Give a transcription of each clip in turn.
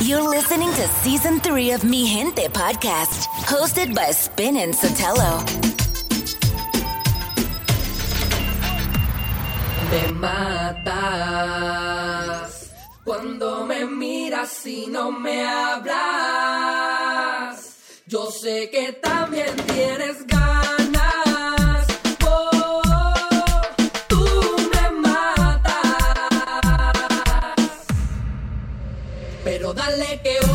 You're listening to season three of Mi Gente podcast, hosted by Spin and Sotelo. Me matas cuando me miras y no me hablas. Yo sé que también tienes ganas. Dale que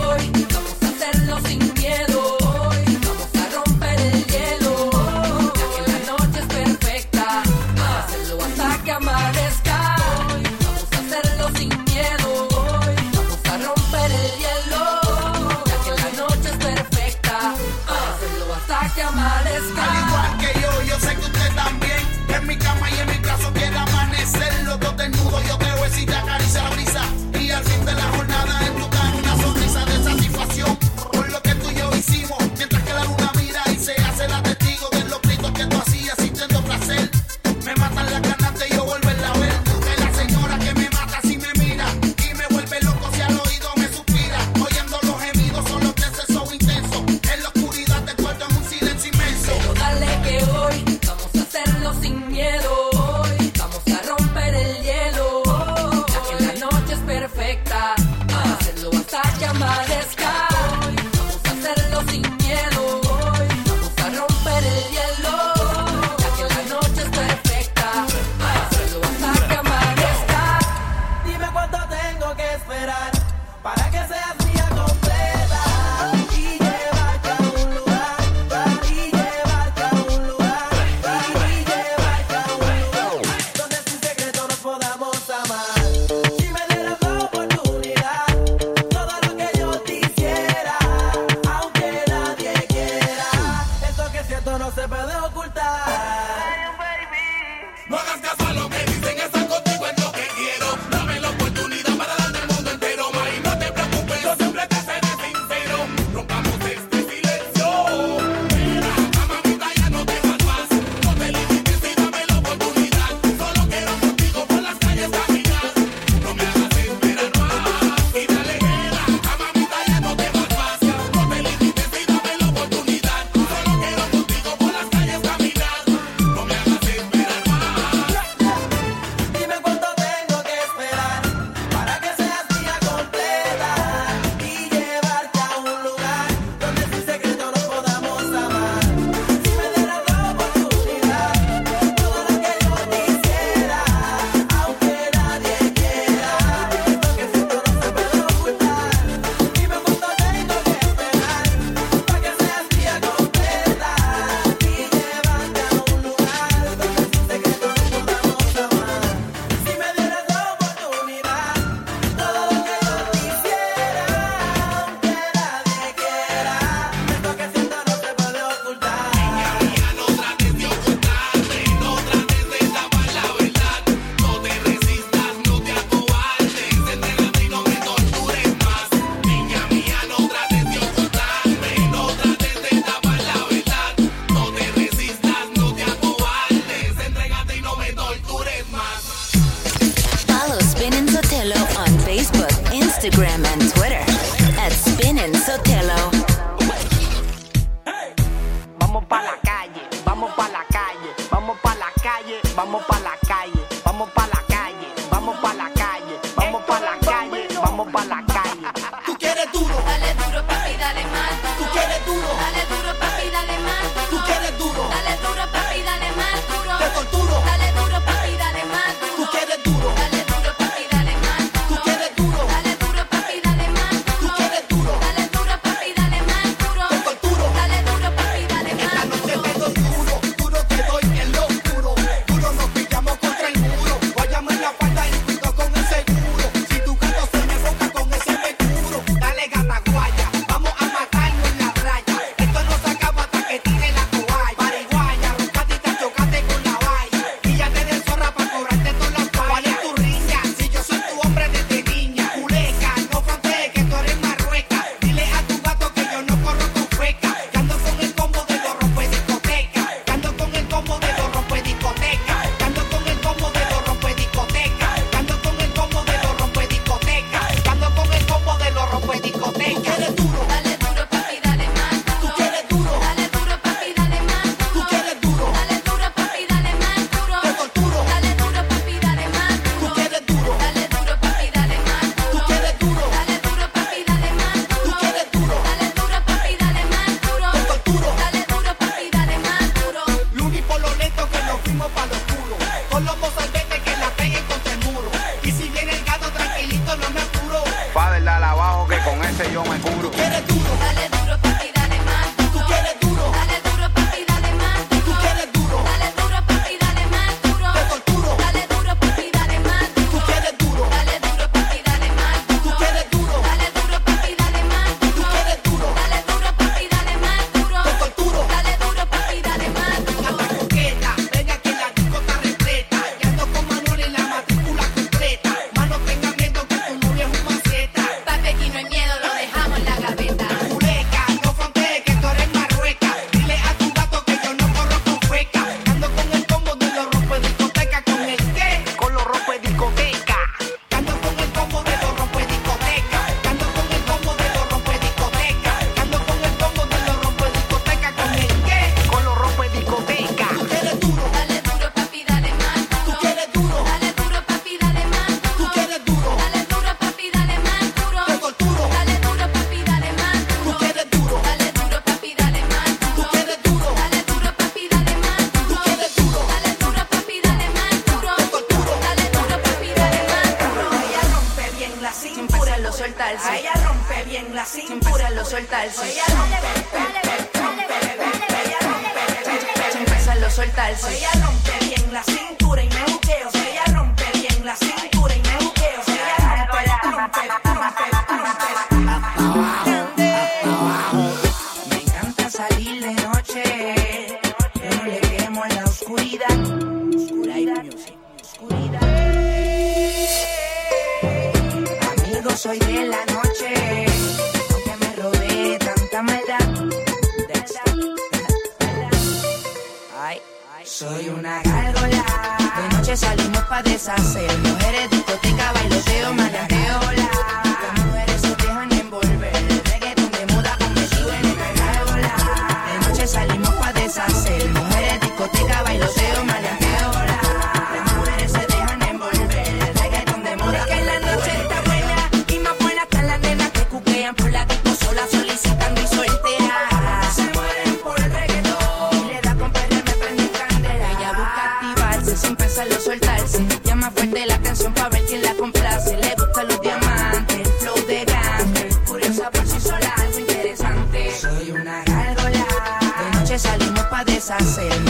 I said.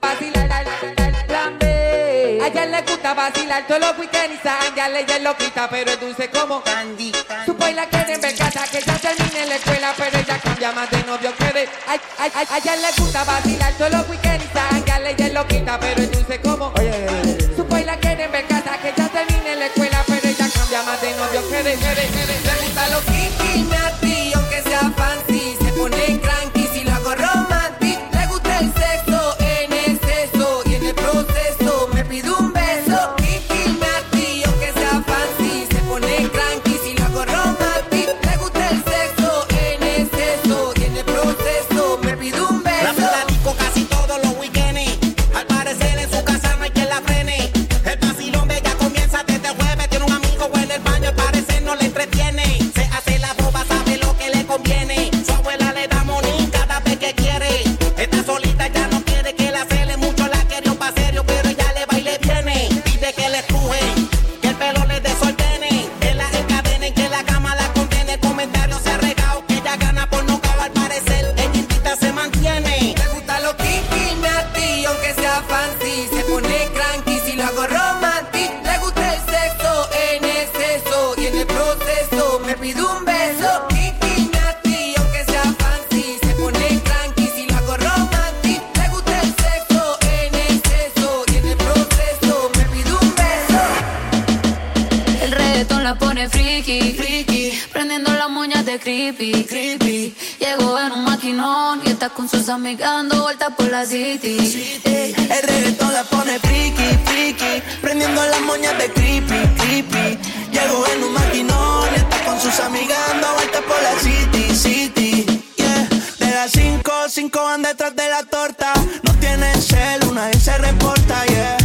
vacilar. A le gusta vacilar todos los weekends y a ella le lo quita, pero es dulce como candy. Su boy la quiere ver casa, que ya termine la escuela, pero ella cambia más de novio que de. A, a, a, a le gusta vacilar todos los weekends y la pone friki, friki. Prendiendo las moñas de creepy, creepy. Llegó en un maquinón y está con sus amigas dando vueltas por la city. Ey, el reggaetón la pone friki, friki. Prendiendo las moñas de creepy, creepy. Llegó en un maquinón y está con sus amigas dando vueltas por la city, city. Yeah. De las 5, 5 van detrás de la torta. No tienen cel, una vez se reporta, yeah.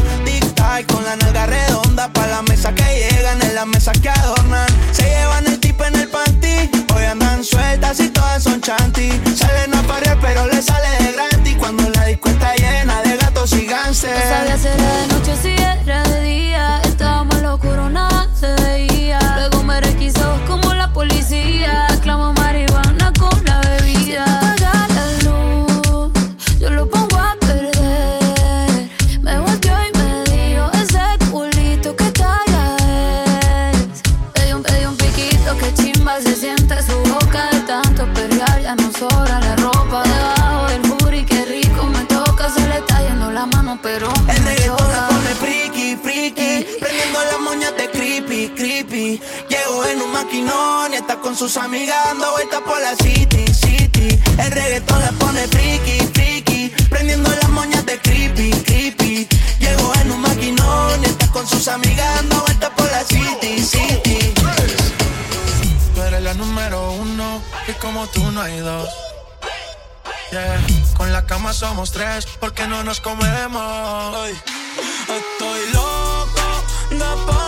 No sabía maquinón y está con sus amigas dando vueltas por la city, city. El reggaetón le pone friki, friki, prendiendo las moñas de creepy, creepy. Llegó en un maquinón y está con sus amigas dando vueltas por la city, city. Tú eres la número uno y como tú no hay dos. Yeah. Con la cama somos tres porque no nos comemos. Estoy loco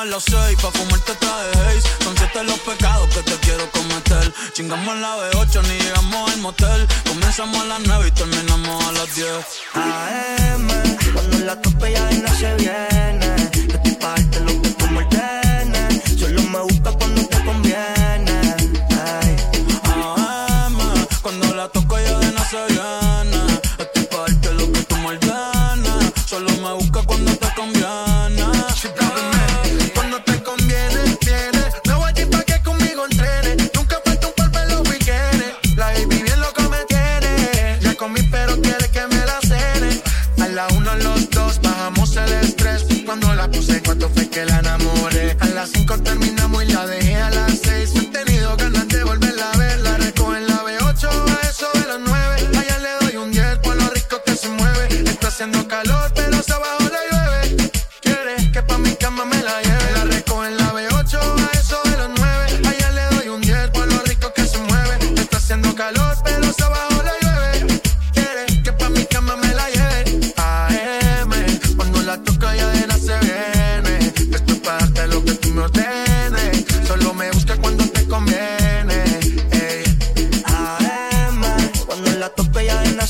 a las seis pa' fumarte traje Haze. Son siete los pecados que te quiero cometer. Chingamos la B8, ni llegamos al motel. Comenzamos a las nueve y terminamos a las diez. AM, cuando la tope ya no se viene. Yo estoy pa' lo que tú me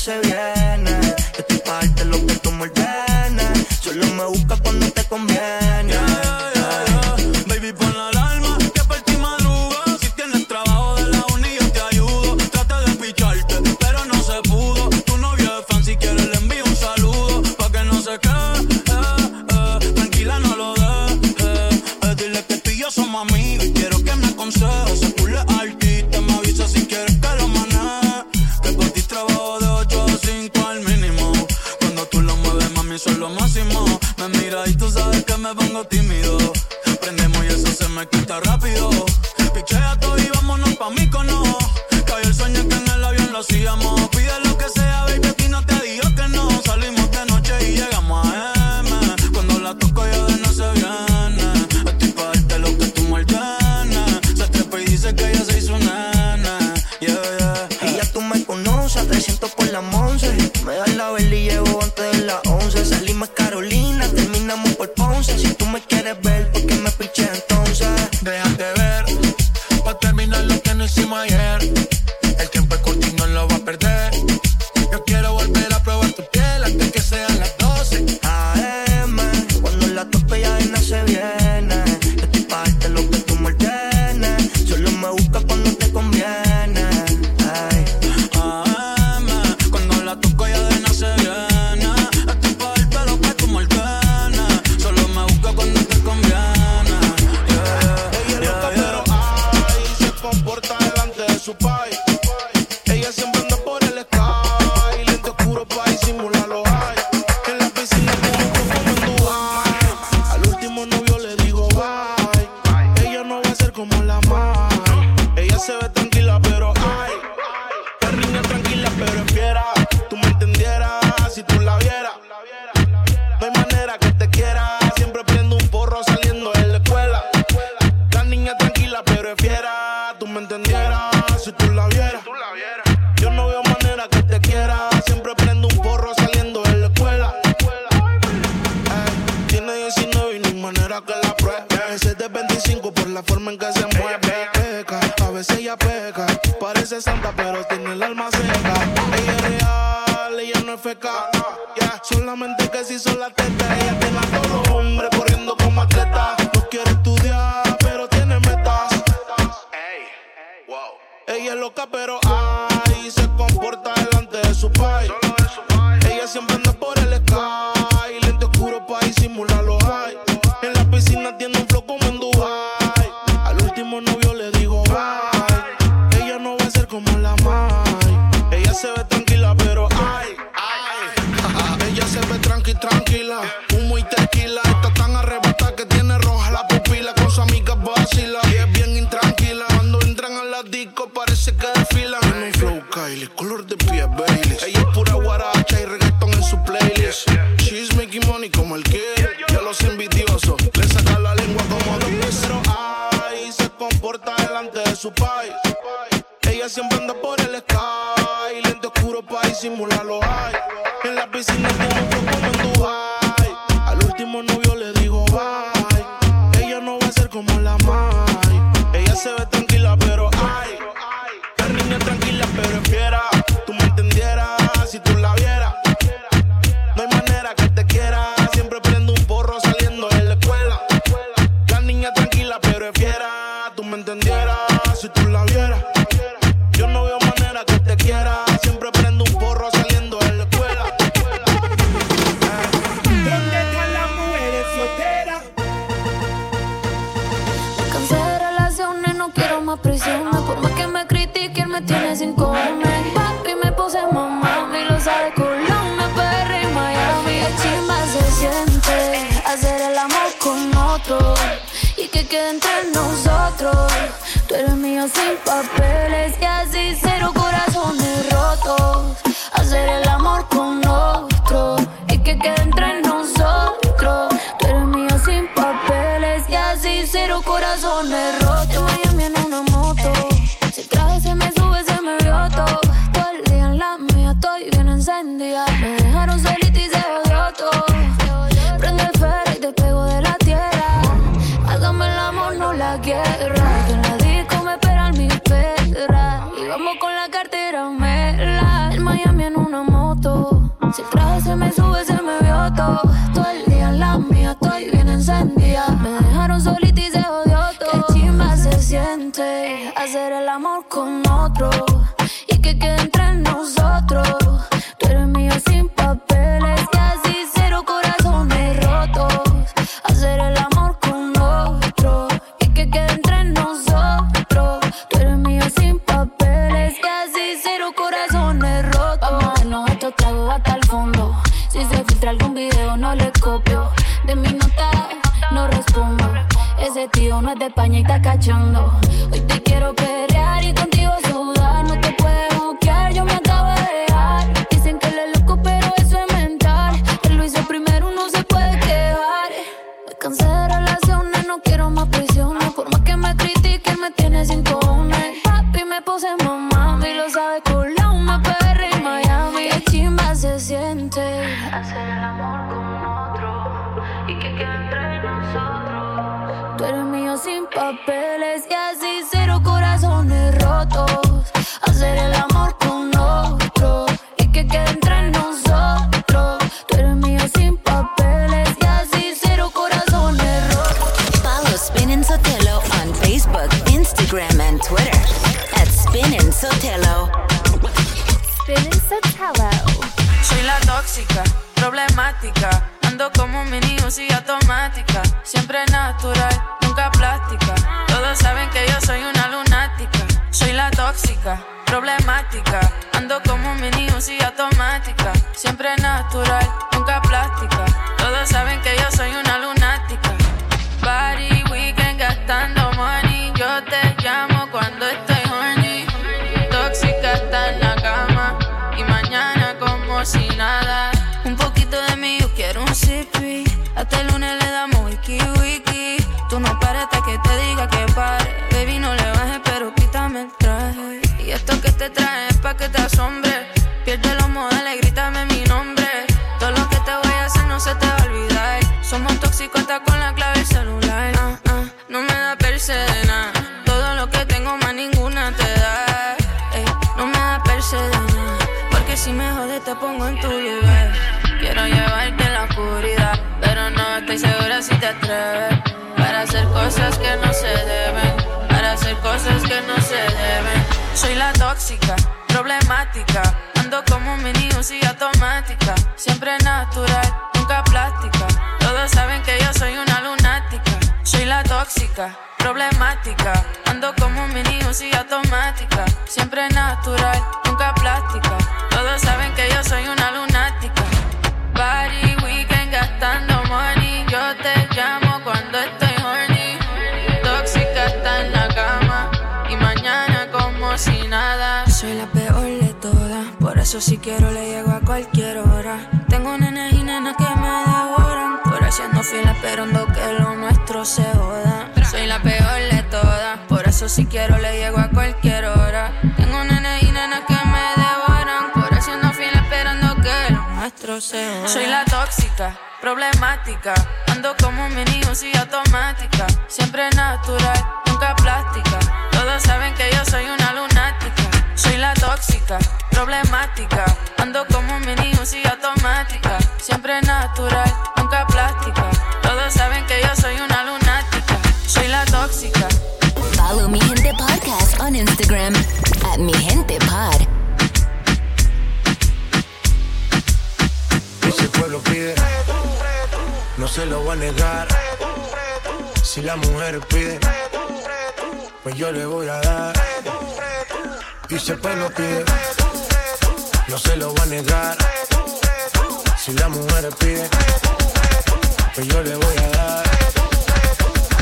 se con otro y que quede entre nosotros. Tú eres mío sin papeles y así cero corazones rotos. Hacer el amor con otro y que quede entre nosotros. Tú eres mío sin papeles y así cero corazones rotos. Vamos a darnos estos tragos hasta el fondo. Si se filtra algún video no le copio. De mi nota no respondo. Ese tío no es de España y está cachando. Instagram, and Twitter at Spin Sotelo. Soy la tóxica, problemática. Ando como un mini Uzi automática. Siempre natural, nunca plástica. Todos saben que yo soy una lunática. Soy la tóxica, problemática. Ando como un mini Uzi automática. Siempre natural, nunca plástica. Todos saben que yo Para hacer cosas que no se deben. Para hacer cosas que no se deben. Soy la tóxica, problemática. Ando como un mini Uzi automática. Siempre natural, nunca plástica. Todos saben que yo soy una lunática. Soy la tóxica, problemática. Ando como un mini Uzi automática. Siempre natural, eso si quiero le llego a cualquier hora. Tengo nenes y nenas que me devoran. Por haciendo fila esperando que lo nuestro se joda. Soy la peor de todas. Por eso si quiero le llego a cualquier hora. Tengo nenes y nenas que me devoran. Por haciendo fila esperando que lo nuestro se joda. Soy la tóxica, problemática. Ando como un mini Uzi automática. Siempre natural, nunca plástica. Todos saben que yo soy una lunática. Tóxica, problemática. Ando como un mini Uzi automática. Siempre natural, nunca plástica. Todos saben que yo soy una lunática. Soy la tóxica. Follow Mi Gente Podcast on Instagram at Mi Gente Pod. Y si el pueblo pide, no se lo voy a negar. Si la mujer pide, pues yo le voy a dar. Y si el pueblo pide, no se lo voy a negar. Si la mujer pide, pues yo le voy a dar.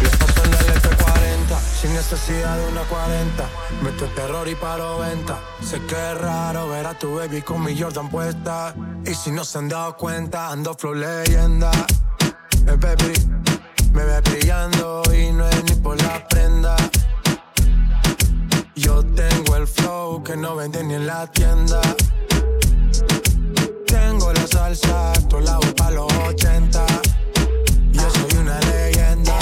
Y paso en el F40, sin necesidad de una 40. Meto terror y paro venta. Sé que es raro ver a tu baby con mi Jordan puesta. Y si no se han dado cuenta, ando flow leyenda. El baby Tengo la salsa, tu lado pa' los 80. Yo soy una leyenda.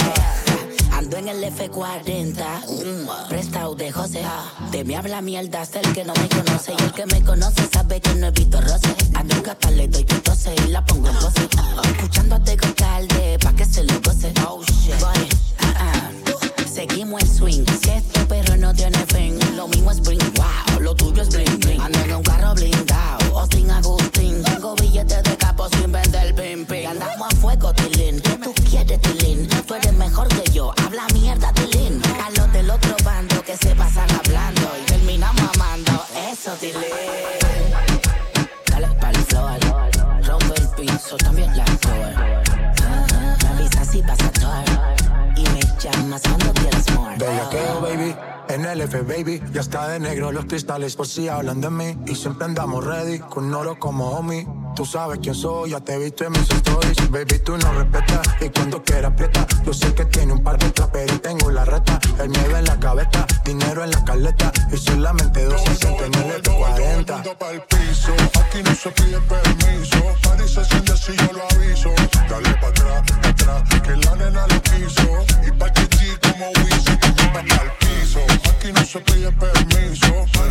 Ando en el F40, mm, prestado de José. De mí habla mierda, es el que no me conoce. Y el que me conoce sabe que no he visto roce. En gata, le doy que tose y la pongo en pose. Escuchando a Tego Calde, pa' que se lo goce. Oh shit, ah, ah seguimos el swing. Si es tu perro no tiene fin, lo mismo es bling, wow, lo tuyo es bling, bling. Ando en un carro blindado, Austin Agustín. Tengo billetes de capo sin vender pim, pim. Andamos a fuego, Tilín, ¿qué tú quieres, Tilín? Tú eres mejor que yo, habla mierda, Tilín. A los del otro bando que se pasan hablando y terminamos amando, eso, Tilín. el baby. Ya está de negro los cristales por si hablan de mí. Y siempre andamos ready, con oro como homie. Tú sabes quién soy, ya te he visto en mis stories. Baby, tú no respetas y cuando quieras aprieta. Yo sé que tiene un par de traperos y tengo la reta. El miedo en la cabeza, dinero en la caleta. Y solamente dos se sienten en el 40. aquí no se pide permiso. París se siente si yo lo aviso. Dale pa' atrás, atrás, que la nena lo quiso. Y pa' como Wizzy, que al piso. Aquí no se pide permiso.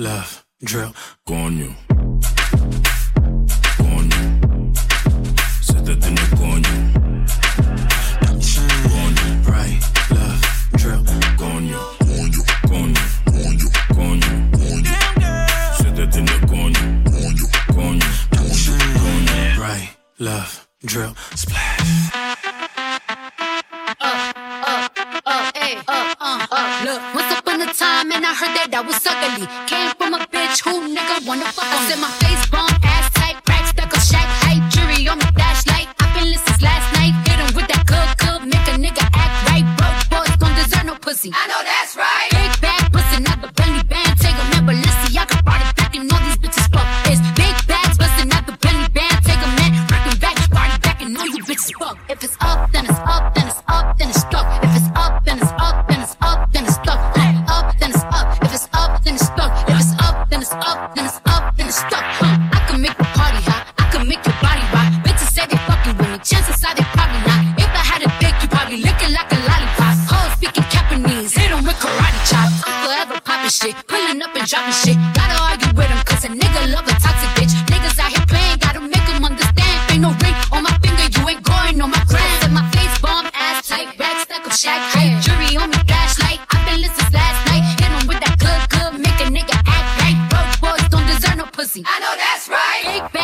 Love, drill. Coño.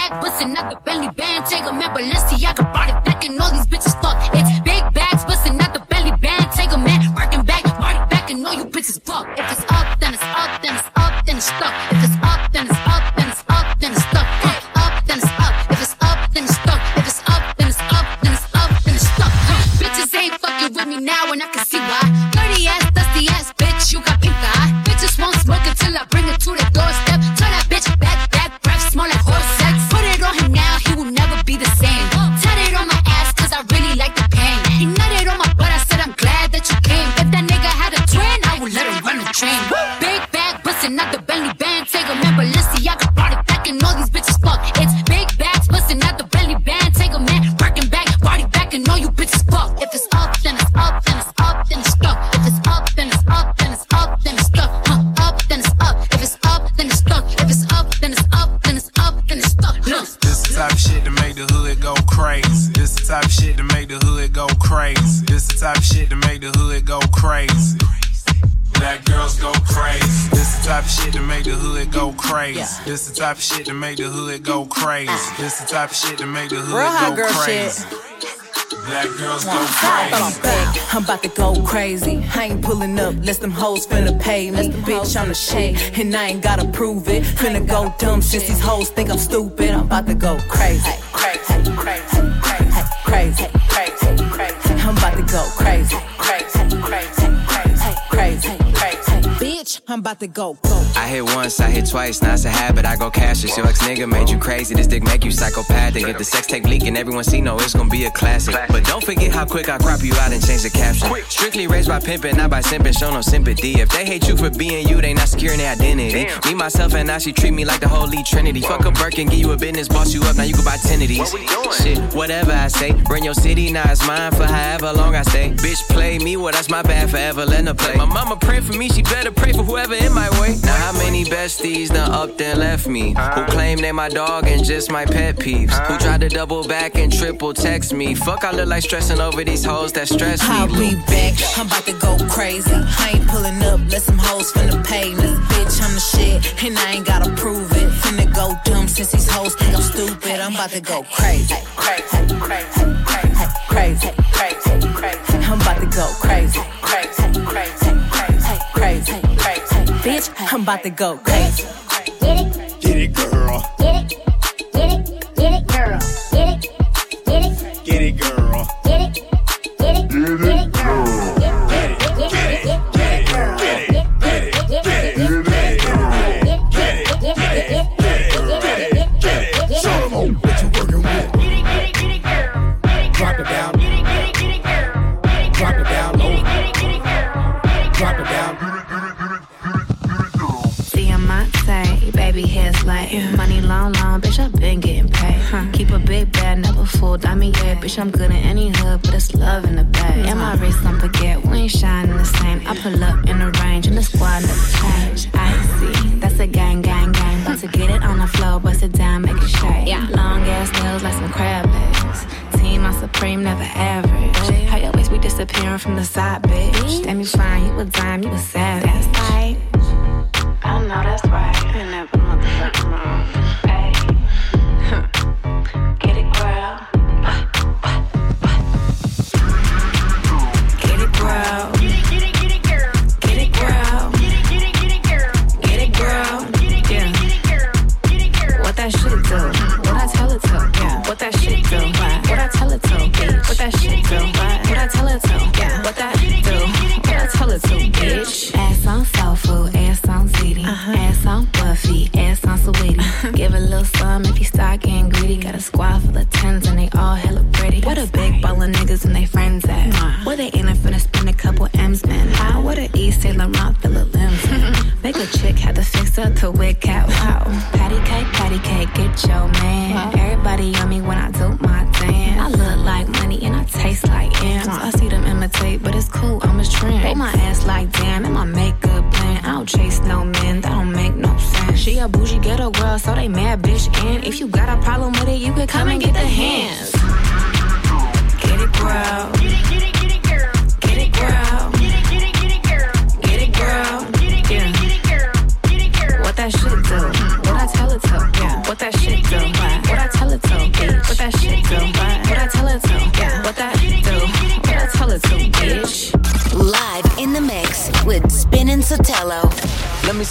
fat pussy, I could barely band. Take a I Balenciaga body back and all these bitches fuck. It's type of shit to make the hood go crazy. This the type of shit to make the hood Real hot go girl crazy. shit. Black girls go I'm crazy. back. I'm about to go crazy. I ain't pulling up, less them hoes finna pay me. Bitch, I'm the shade, and I ain't gotta prove it. Finna go dumb since these hoes think I'm stupid. I'm about to go crazy. Crazy, crazy, crazy, crazy, crazy, crazy. I'm about to go crazy. Crazy, I'm about to go, go. I hit once, I hit twice, now it's a habit. I go cashless. Your ex nigga made you crazy. This dick make you psychopathic. If the sex tape leaking, everyone see no, it's gonna be a classic. But don't forget how quick I crop you out and change the caption. Strictly raised by pimping, not by simping. Show no sympathy. If they hate you for being you, they not securing their identity. Me, myself, and I, she treat me like the holy trinity. Fuck a Birkin, give you a business, boss you up. Now you can buy ten of these. Shit, whatever I say. Bring your city, now it's mine for however long I stay. Bitch, play me, well that's my bad forever. Let her play. My mama pray for me, she better pray for whoever in my way. Now how many besties done up then left me? Who claim they my dog and just my pet peeves? Who tried to double back and triple text me? Fuck, I look like stressing over these hoes that stress me. I'll be back. I'm about to go crazy. I ain't pulling up, let some hoes finna pay me. Bitch, I'm the shit, and I ain't gotta prove it. Finna go dumb since these hoes think I'm stupid. I'm about to go crazy. Crazy, crazy, crazy, crazy, crazy, crazy. I'm about to go crazy. Crazy, crazy, crazy, crazy, crazy. Bitch, I'm about to go crazy. Hair's like money long, long, bitch. I've been getting paid. Keep a big bag, never full diamond yeah, bitch. I'm good in any hood, but it's love in the bag. And my wrist, don't forget, we ain't shining the same. I pull up in the range, and the squad never change. I see, that's a gang, gang, gang. About to get it on the floor, bust it down, make it shake. Yeah. Long ass nails like some crab legs. Team, I'm supreme, never average. How your waist be disappearing from the side, bitch? Damn, you fine, you a dime, you a savage. That's right. I know that's right. I to up the wig cat. Wow. Patty cake, patty cake, get your man. Everybody on me when I do my dance. I look like money and I taste like yams. I see them imitate, but it's cool, I'm a trend. They my ass like damn, and my makeup plan. I don't chase no men, that don't make no sense. She a bougie ghetto girl, so they mad bitch. And if you got a problem with it, you could come and get the hands.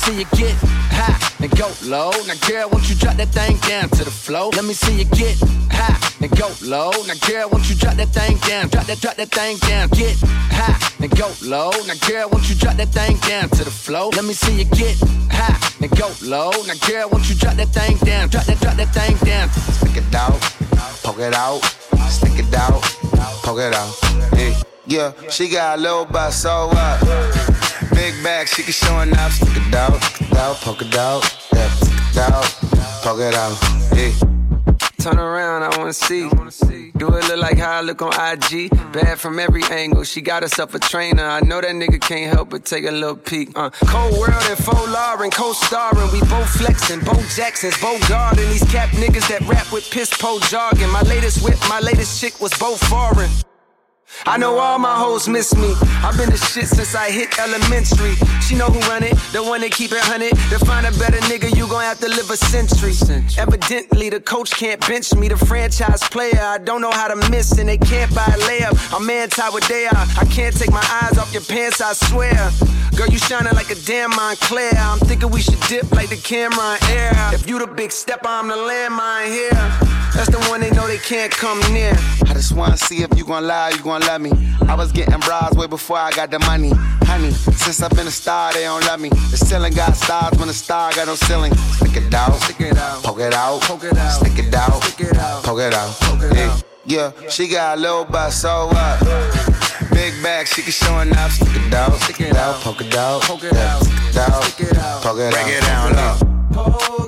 See you get high and go low. Now, girl, won't you drop that thing down to the floor? Let me see you get high and go low. Now, girl, won't you drop that thing down? Drop that, drop that thing down. Get high and go low. Now, girl, won't you drop that thing down to the floor? Let me see you get high and go low. Now, girl, won't you drop that thing down? Drop that, drop that thing down. Stick it out, poke it out, stick it out, poke it out. Yeah, yeah she got a little butt, so what? Big bag, she can showing up. Stick it out, out, poke it out, yeah, out, poke it out. Yeah. Turn around, I wanna see. Do it look like how I look on IG? Bad from every angle. She got herself a trainer. I know that nigga can't help but take a little peek. Uh, Cold World and Faux Lauren, co-starring. We both flexing, Bo Jackson's, Bo Garden. These cap niggas that rap with piss po jargon. My latest whip, my latest chick was both foreign. I know all my hoes miss me. I've been the shit since I hit elementary. She know who run it, the one that keep it hunted. To find a better nigga, you gon' have to live a century. century. Evidently, the coach can't bench me, the franchise player. I don't know how to miss, and they can't buy a layup. I'm man with they are. I can't take my eyes off your pants, I swear. Girl, you shining like a damn Moncler. I'm thinking we should dip like the camera in air. If you the big step, I'm the landmine here. That's the one they know they can't come near. I just wanna see if you gon' lie, you gon' love me. I was getting bras way before I got the money. Honey, since I've been a star, they don't love me. The ceiling got stars when the star got no ceiling. Stick it out, stick it out, poke it out, poke it out, stick it out, stick it out, poke it out, poke it out. Yeah, yeah, she got a little bus, so what? Big bag, she can show it. Stick it out, stick it out, poke it out, poke it out, stick it out, poke it out, break it down, low.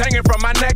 hanging from my neck.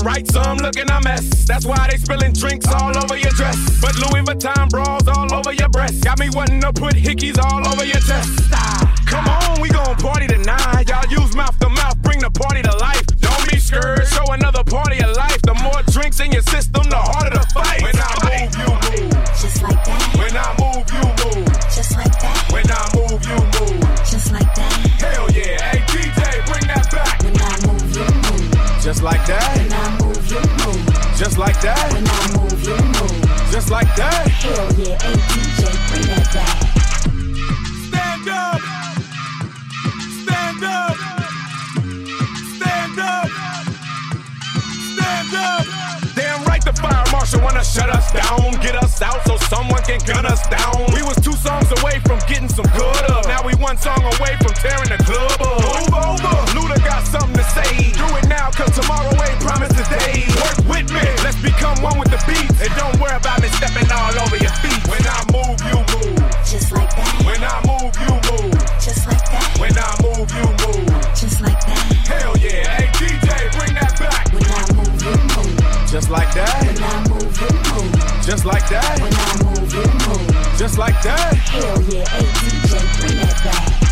Looking right, some looking a mess. That's why they spilling drinks all over your dress. But Louis Vuitton bras all over your breast. Got me wanting to put hickeys all over your chest. Ah, Come on, we gon' party tonight. Y'all use mouth to mouth, bring the party to life. Don't be scared, show another party of life. The more drinks in your system, the harder the fight. When I move, you move. Just like that. When I move, you move. Just like that. When I move, you move. Just like that. Hell yeah. Hey, DJ, bring that back. When I move, you move. Just like that. Like that. When I move, you move. Just like that. Hell yeah. Hey, DJ, bring that back. Marshal wanna shut us down, get us out so someone can gun us down. We was two songs away from getting some good up. Now we one song away from tearing the club up. Move over, Luda got something to say. Do it now, cause tomorrow ain't promised today. Work with me, let's become one with the beat. And don't worry about me stepping all over your feet. When I move, you move. Just like that. When I move, you move. Just like that. When I move, you move. Just like that. Hell yeah. Hey DJ, bring that back. When I move, you move. Just like that. Just like that. When I move, you move. Just like that. Hell yeah. Hey DJ, bring that back.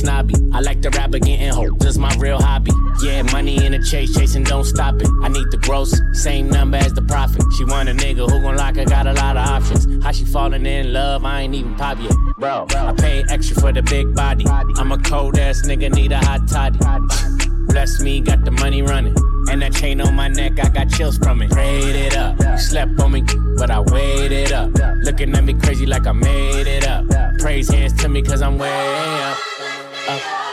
Snobby. I like the rap getting hope, just my real hobby. Yeah, money in the chase, chasing, don't stop it. I need the gross, same number as the profit. She want a nigga who gon' lock her, got a lot of options. How she falling in love, I ain't even pop yet. Bro, I pay extra for the big body. I'm a cold ass nigga, need a hot toddy. Bless me, got the money running. And that chain on my neck, I got chills from it. Prayed it up. You slept on me, but I waited up. Looking at me crazy like I made it up. Praise hands to me, cause I'm way up.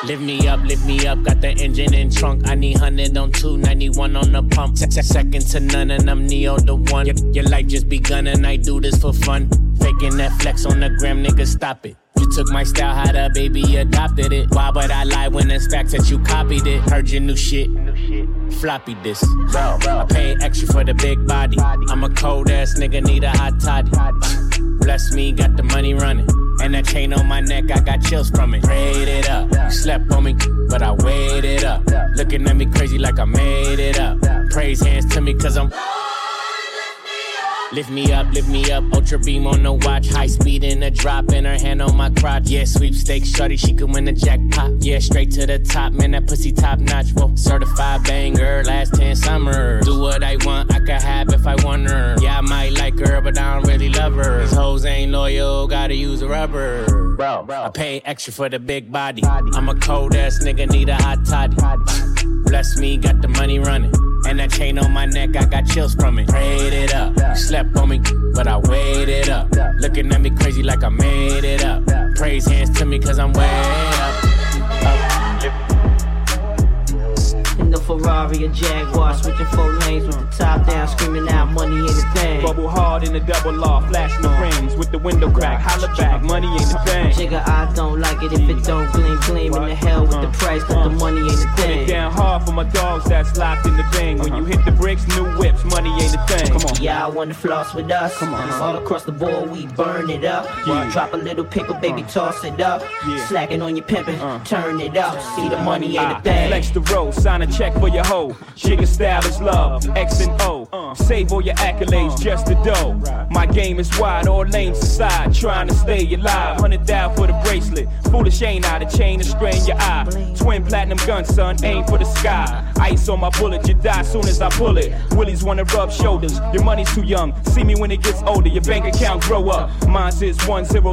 Lift me up, lift me up. Got the engine in trunk. I need 100 on 291 on the pump. Se- se- Second to none, and I'm Neo the one. Your, your life just begun, and I do this for fun. Faking that flex on the gram, nigga, stop it. You took my style, how the baby adopted it. Why would I lie when it's facts that you copied it? Heard your new shit. Floppy this. Bro, I pay extra for the big body. I'm a cold ass nigga, need a hot toddy. Bless me, got the money running. And that chain on my neck, I got chills from it. Prayed it up. You slept on me, but I waited up. Looking at me crazy like I made it up. Praise hands to me, cause I'm. Lift me up, lift me up, ultra beam on the watch, high speed in the drop, and her hand on my crotch. Yeah, sweepstakes, shorty, she could win the jackpot. Yeah, straight to the top, man, that pussy top notch. Whoa, certified banger, last 10 summers. Do what I want, I could have if I want her. Yeah, I might like her, but I don't really love her. These hoes ain't loyal, gotta use a rubber. Bro, Bro, I pay extra for the big body. I'm a cold ass nigga, need a hot toddy. Bless me, got the money running. And that chain on my neck, I got chills from it. Prayed it up. You slept on me, but I waited up. Looking at me crazy like I made it up. Praise hands to me, cause I'm way up. In the Ferrari or Jaguar, switching four lanes with the top down, screaming out money ain't a thing. Bubble hard in the double law, flashing the rings with the window crack. Holla back, money ain't a thing. Jigga, I don't like it if it don't gleam, gleam in the hell with the uh-huh. price, cause the uh-huh. money ain't a Put it thing. down hard for my dogs that's locked in the thing. When you uh-huh. hit the bricks, new whips, money ain't a thing. Come on. Yeah, I wanna floss with us. Come on. All across the board, we burn it up. Yeah. Drop a little paper, baby, uh. toss it up. Slacking on your pimpin', uh. turn it up. See the money ain't a Ah, thing. Flex the road, sign a check for your hoe. Jigga style is love, X and O. Save all your accolades, just the dough. My game is wide, all lanes aside. Trying to stay alive. Hundred down for the bracelet. Foolish ain't out of chain to strain your eye. Twin platinum gun, son, aim for the sky. Ice on my bullet, you die soon as I pull it. Willies wanna rub shoulders. Your money's too young. See me when it gets older. Your bank account grow up.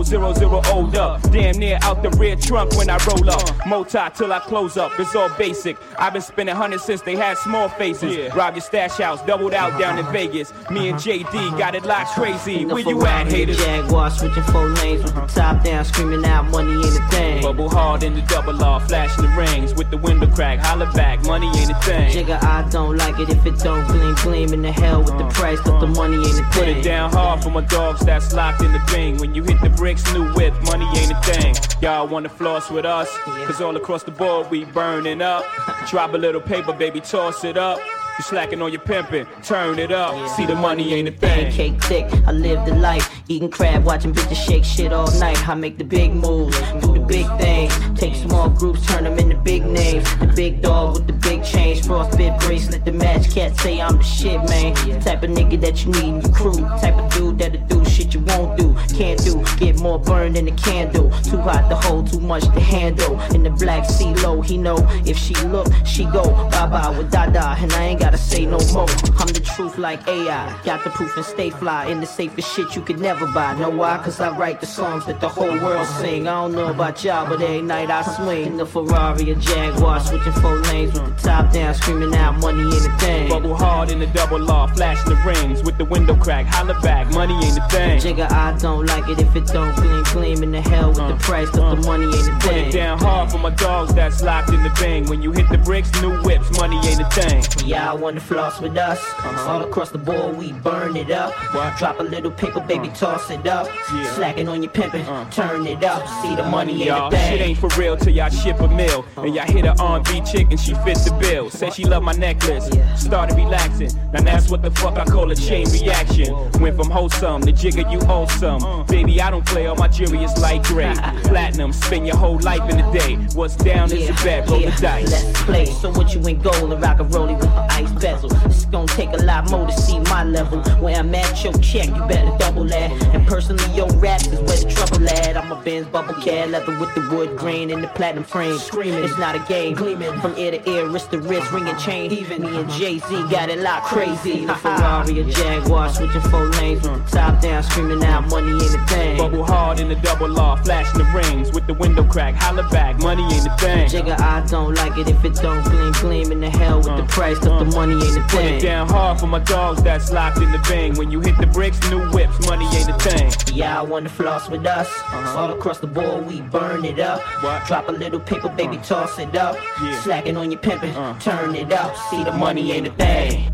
Zero zero old up. Damn near out the rear trunk when I roll up. Multi till I close up. It's all basic. I've been spending hundred since they had small faces. Rob your stash house, doubled out down in uh-huh. Vegas. Me and uh-huh. JD uh-huh. got it locked crazy. Where you at, haters? Jaguar switching four lanes with the top down, screaming out money ain't a thing. Bubble hard in the double R, flashing the rings with the window crack. Holla back, money ain't a thing. Jigga, I don't like it if it don't gleam, gleam in the hell with the price, but the money ain't a thing. Put it down hard for my dogs that's locked in the thing. When you hit the bricks, new whip, money ain't a thing. Y'all wanna floss with us? Cause all across the board we burning up. Drop a little paper, baby, toss it up. You slacking on your pimping, turn it up. See the money ain't a thing. Cake thick, I live the life. Eating crab, watching bitches shake shit all night. I make the big moves, do the big things. Take small groups, turn them into big names. The big dog with the big change. Frostbit bracelet, the match cat say I'm the shit, man. The type of nigga that you need in your crew. Type of dude that'll do shit you won't do. Can't do, get more burned than a candle. Too hot to hold, too much to handle. In the black sea low, he know if she look, she go. Bye bye with Dada, and I ain't gotta say no more. I'm the truth like AI. Got the proof and stay fly. In the safest shit you could never buy. Know why? Cause I write the songs that the whole world sing. I don't know about y'all, but every night I swing. In the Ferrari or Jaguar, switching four lanes with the top down, screaming out money ain't a thing. Bubble hard in the double R, flashing the rings with the window crack. Holla back, money ain't a thing. Jigga, I don't like it if it don't gleam, gleam in the hell with the uh, price, cause the uh. money ain't a Put it down hard for my dogs that's locked in the thing. When you hit the bricks, new whips, money ain't a thing. Yeah, I wanna floss with us. Uh-huh. All across the board, we burn it up. Drop a little paper, baby, uh. toss it up. Slacking on your pimpin', turn it up. See the money in Y'all, shit thing. ain't for real till y'all ship a meal. And y'all hit a R&B chick and she fit the bill. Said she love my necklace, started relaxing. Now that's what the fuck I call a chain reaction. Went from wholesome to jigger, you wholesome. Baby, I don't play, all my jewelry is light gray. Platinum, spend your whole life in a day. What's down is a bet, roll the dice. Let's play. So what you ain't gold and rock a rollie with the ice bezel. It's gonna take a lot more to see my level. Where I'm at, your check, you better double that. And personally, your rap is where the trouble at. I'm a Benz bubble cat, leather with the wood grain and the platinum frame. Screaming, it's not a game. Gleaming from ear to ear, wrist to wrist, ring and chain. Even me and Jay Z got it locked crazy. The Ferrari or Jaguar, switching four lanes with the top down, screaming out money ain't a thing. Bubble hard in the double R, flashing the rings with the window crack. Holla back, money ain't a thing. Jigga, I don't like it if it don't gleam, gleam in the hell with the uh, price, cause the uh, money ain't a thing. Put it thing. down hard for my dogs that's locked in the bang. When you hit the bricks, new whips, money ain't a thing. Yeah, I wanna floss with us. Uh-huh. All across the board, we burn it up. Drop a little paper, baby, uh. toss it up. Slacking on your pimpin', turn it up. See the money ain't a thing.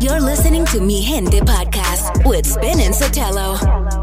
You're listening to Mi Gente podcast with Spin and Sotelo.